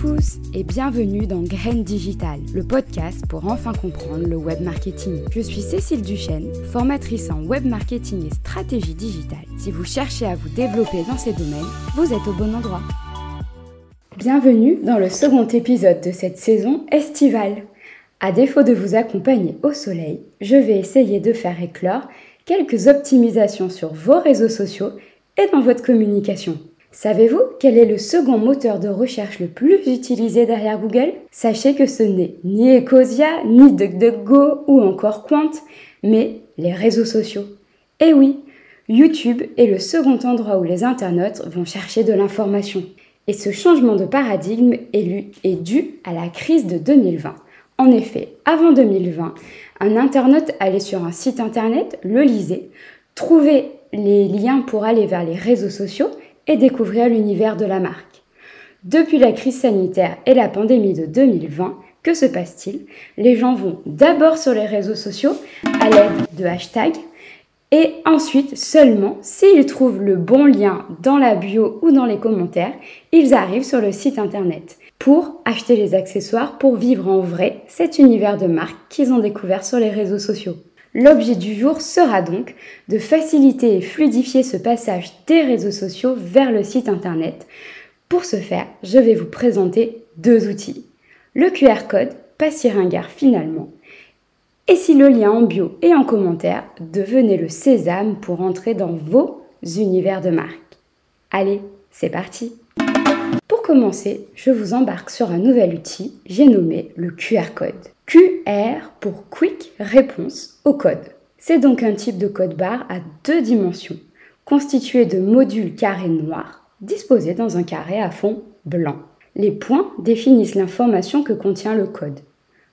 pouce et bienvenue dans Graines Digital, le podcast pour enfin comprendre le web marketing. Je suis Cécile Duchesne, formatrice en web marketing et stratégie digitale. Si vous cherchez à vous développer dans ces domaines, vous êtes au bon endroit. Bienvenue dans le second épisode de cette saison estivale. À défaut de vous accompagner au soleil, je vais essayer de faire éclore quelques optimisations sur vos réseaux sociaux et dans votre communication. Savez-vous quel est le second moteur de recherche le plus utilisé derrière Google? Sachez que ce n'est ni Ecosia, ni DuckDuckGo ou encore Quant, mais les réseaux sociaux. Et oui, YouTube est le second endroit où les internautes vont chercher de l'information. Et ce changement de paradigme est dû à la crise de 2020. En effet, avant 2020, un internaute allait sur un site internet, le lisait, trouvait les liens pour aller vers les réseaux sociaux et découvrir l'univers de la marque. Depuis la crise sanitaire et la pandémie de 2020, que se passe-t-il? Les gens vont d'abord sur les réseaux sociaux à l'aide de hashtags et ensuite seulement s'ils trouvent le bon lien dans la bio ou dans les commentaires, ils arrivent sur le site internet pour acheter les accessoires pour vivre en vrai cet univers de marque qu'ils ont découvert sur les réseaux sociaux. L'objet du jour sera donc de faciliter et fluidifier ce passage des réseaux sociaux vers le site internet. Pour ce faire, je vais vous présenter deux outils. Le QR code, pas si ringard finalement. Et si le lien en bio et en commentaire, devenez le sésame pour entrer dans vos univers de marque. Allez, c'est parti Pour commencer, je vous embarque sur un nouvel outil, j'ai nommé le QR code. QR pour Quick Réponse au code. C'est donc un type de code barre à deux dimensions, constitué de modules carrés noirs disposés dans un carré à fond blanc. Les points définissent l'information que contient le code.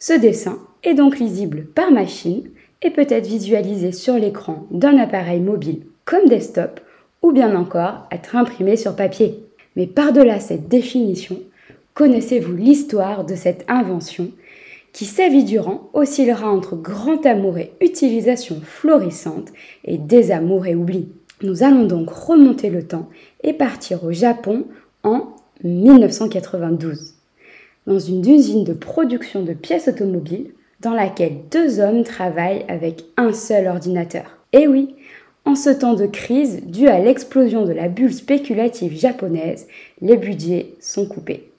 Ce dessin est donc lisible par machine et peut être visualisé sur l'écran d'un appareil mobile comme desktop ou bien encore être imprimé sur papier. Mais par-delà cette définition, connaissez-vous l'histoire de cette invention qui, sa vie durant, oscillera entre grand amour et utilisation florissante et désamour et oubli. Nous allons donc remonter le temps et partir au Japon en 1992, dans une usine de production de pièces automobiles dans laquelle deux hommes travaillent avec un seul ordinateur. Et oui, en ce temps de crise dû à l'explosion de la bulle spéculative japonaise, les budgets sont coupés.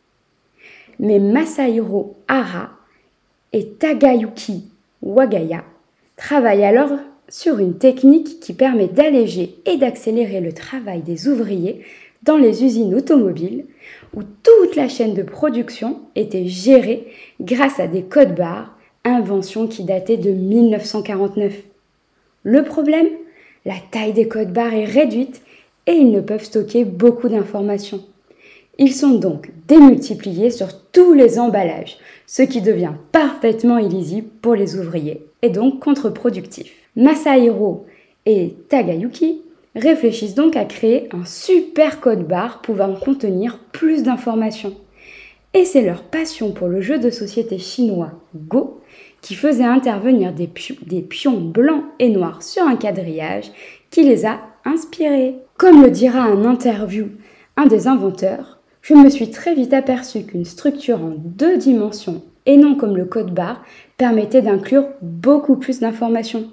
Mais Masahiro Hara et Tagayuki Wagaya travaillent alors sur une technique qui permet d'alléger et d'accélérer le travail des ouvriers dans les usines automobiles où toute la chaîne de production était gérée grâce à des codes barres, invention qui datait de 1949. Le problème? La taille des codes barres est réduite et ils ne peuvent stocker beaucoup d'informations. Ils sont donc démultipliés sur tous les emballages, ce qui devient parfaitement illisible pour les ouvriers et donc contre-productif. Masahiro et Tagayuki réfléchissent donc à créer un super code barre pouvant contenir plus d'informations. Et c'est leur passion pour le jeu de société chinois Go qui faisait intervenir des, des pions blancs et noirs sur un quadrillage qui les a inspirés. Comme le dira un interview un des inventeurs, je me suis très vite aperçu qu'une structure en deux dimensions et non comme le code barre permettait d'inclure beaucoup plus d'informations.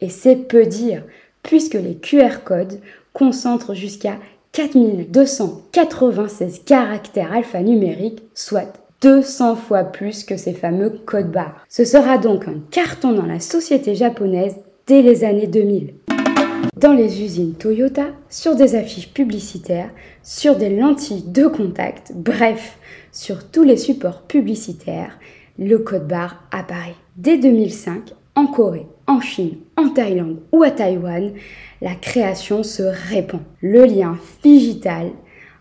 Et c'est peu dire, puisque les QR codes concentrent jusqu'à 4296 caractères alphanumériques, soit 200 fois plus que ces fameux codes barres. Ce sera donc un carton dans la société japonaise dès les années 2000 dans les usines Toyota, sur des affiches publicitaires, sur des lentilles de contact, bref, sur tous les supports publicitaires, le code barre apparaît. Dès 2005, en Corée, en Chine, en Thaïlande ou à Taïwan, la création se répand. Le lien digital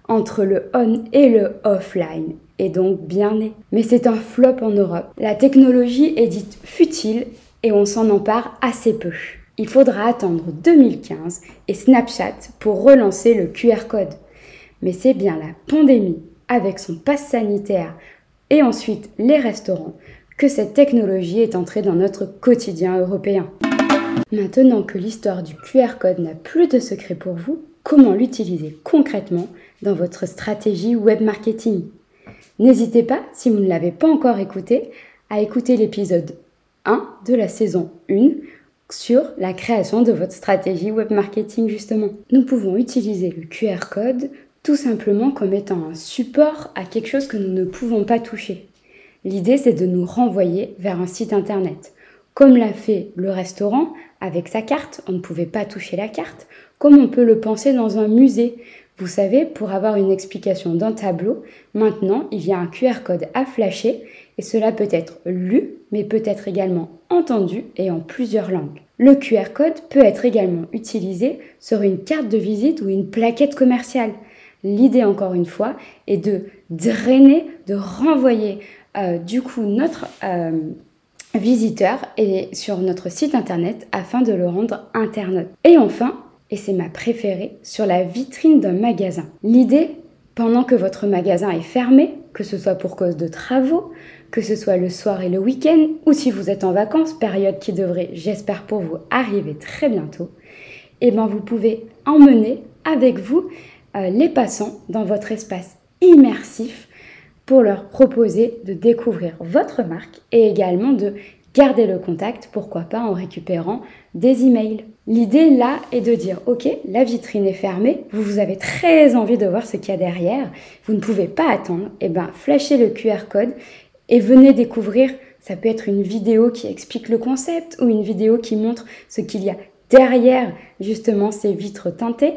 entre le on et le offline est donc bien né. Mais c'est un flop en Europe. La technologie est dite futile et on s'en empare assez peu il faudra attendre 2015 et Snapchat pour relancer le QR code. Mais c'est bien la pandémie, avec son pass sanitaire et ensuite les restaurants, que cette technologie est entrée dans notre quotidien européen. Maintenant que l'histoire du QR code n'a plus de secret pour vous, comment l'utiliser concrètement dans votre stratégie web marketing? N'hésitez pas, si vous ne l'avez pas encore écouté, à écouter l'épisode 1 de la saison 1 sur la création de votre stratégie web marketing justement. Nous pouvons utiliser le QR code tout simplement comme étant un support à quelque chose que nous ne pouvons pas toucher. L'idée c'est de nous renvoyer vers un site internet. Comme l'a fait le restaurant avec sa carte, on ne pouvait pas toucher la carte, comme on peut le penser dans un musée. Vous savez, pour avoir une explication d'un tableau, maintenant il y a un QR code à flasher et cela peut être lu, mais peut être également entendu et en plusieurs langues. Le QR code peut être également utilisé sur une carte de visite ou une plaquette commerciale. L'idée, encore une fois, est de drainer, de renvoyer euh, du coup notre euh, visiteur et sur notre site internet afin de le rendre internaute. Et enfin, et c'est ma préférée, sur la vitrine d'un magasin. L'idée, pendant que votre magasin est fermé, que ce soit pour cause de travaux, que ce soit le soir et le week-end, ou si vous êtes en vacances, période qui devrait, j'espère pour vous, arriver très bientôt, eh bien vous pouvez emmener avec vous euh, les passants dans votre espace immersif pour leur proposer de découvrir votre marque et également de garder le contact, pourquoi pas en récupérant des emails. L'idée là est de dire ok, la vitrine est fermée, vous, vous avez très envie de voir ce qu'il y a derrière, vous ne pouvez pas attendre, et eh ben flashez le QR code et venez découvrir. Ça peut être une vidéo qui explique le concept ou une vidéo qui montre ce qu'il y a derrière justement ces vitres teintées.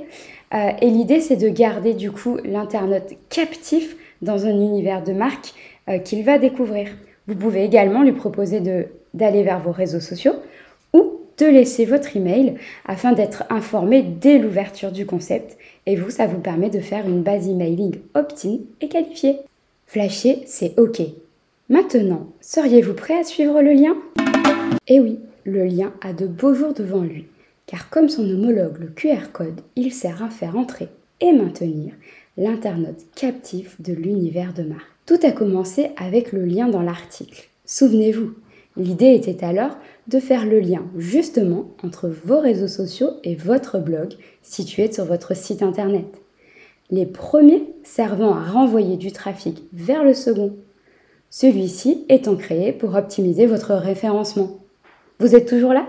Euh, et l'idée, c'est de garder du coup l'internaute captif dans un univers de marque euh, qu'il va découvrir. Vous pouvez également lui proposer d'aller vers vos réseaux sociaux ou de laisser votre email afin d'être informé dès l'ouverture du concept. Et vous, ça vous permet de faire une base emailing opt-in et qualifiée. Flasher, c'est OK. Maintenant, seriez-vous prêt à suivre le lien? Eh oui, le lien a de beaux jours devant lui, car comme son homologue le QR code, il sert à faire entrer et maintenir l'internaute captif de l'univers de marque. Tout a commencé avec le lien dans l'article. Souvenez-vous, l'idée était alors de faire le lien justement entre vos réseaux sociaux et votre blog situé sur votre site internet. Les premiers servant à renvoyer du trafic vers le second celui-ci étant créé pour optimiser votre référencement. Vous êtes toujours là?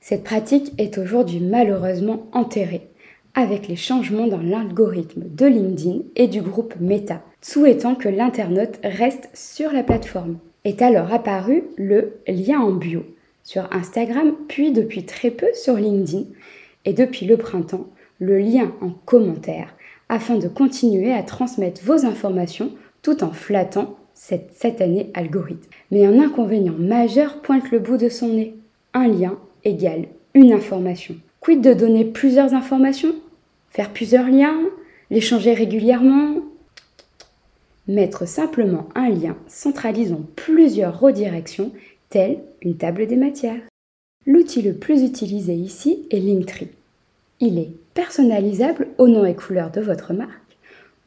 Cette pratique est aujourd'hui malheureusement enterrée avec les changements dans l'algorithme de LinkedIn et du groupe Meta, souhaitant que l'internaute reste sur la plateforme. Est alors apparu le lien en bio sur Instagram, puis depuis très peu sur LinkedIn, et depuis le printemps, le lien en commentaire, afin de continuer à transmettre vos informations tout en flattant cette année algorithme. Mais un inconvénient majeur pointe le bout de son nez. Un lien égale une information. Quid de donner plusieurs informations? Faire plusieurs liens? Les changer régulièrement? Mettre simplement un lien centralisant plusieurs redirections, telle une table des matières. L'outil le plus utilisé ici est Linktree. Il est personnalisable au nom et couleur de votre marque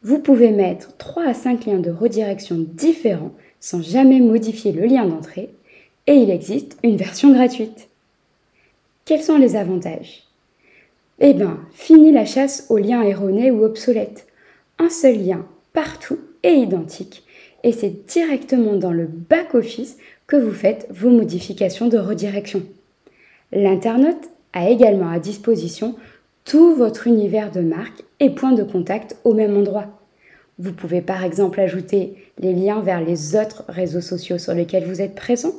vous pouvez mettre 3 à 5 liens de redirection différents sans jamais modifier le lien d'entrée et il existe une version gratuite. Quels sont les avantages? Eh bien, fini la chasse aux liens erronés ou obsolètes. Un seul lien partout identique et c'est directement dans le back-office que vous faites vos modifications de redirection. L'internaute a également à disposition tout votre univers de marque et points de contact au même endroit. Vous pouvez par exemple ajouter les liens vers les autres réseaux sociaux sur lesquels vous êtes présent,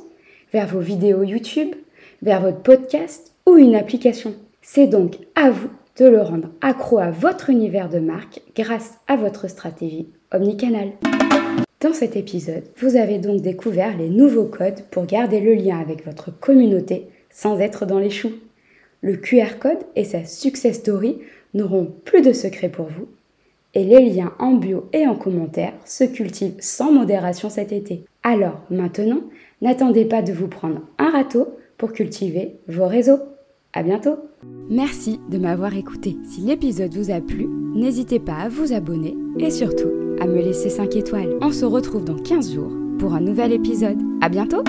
vers vos vidéos YouTube, vers votre podcast ou une application. C'est donc à vous de le rendre accro à votre univers de marque grâce à votre stratégie omnicanal. Dans cet épisode, vous avez donc découvert les nouveaux codes pour garder le lien avec votre communauté sans être dans les choux. Le QR code et sa success story n'auront plus de secrets pour vous et les liens en bio et en commentaire se cultivent sans modération cet été. Alors maintenant, n'attendez pas de vous prendre un râteau pour cultiver vos réseaux. À bientôt Merci de m'avoir écouté. Si l'épisode vous a plu, n'hésitez pas à vous abonner et surtout à me laisser 5 étoiles. On se retrouve dans 15 jours pour un nouvel épisode. À bientôt.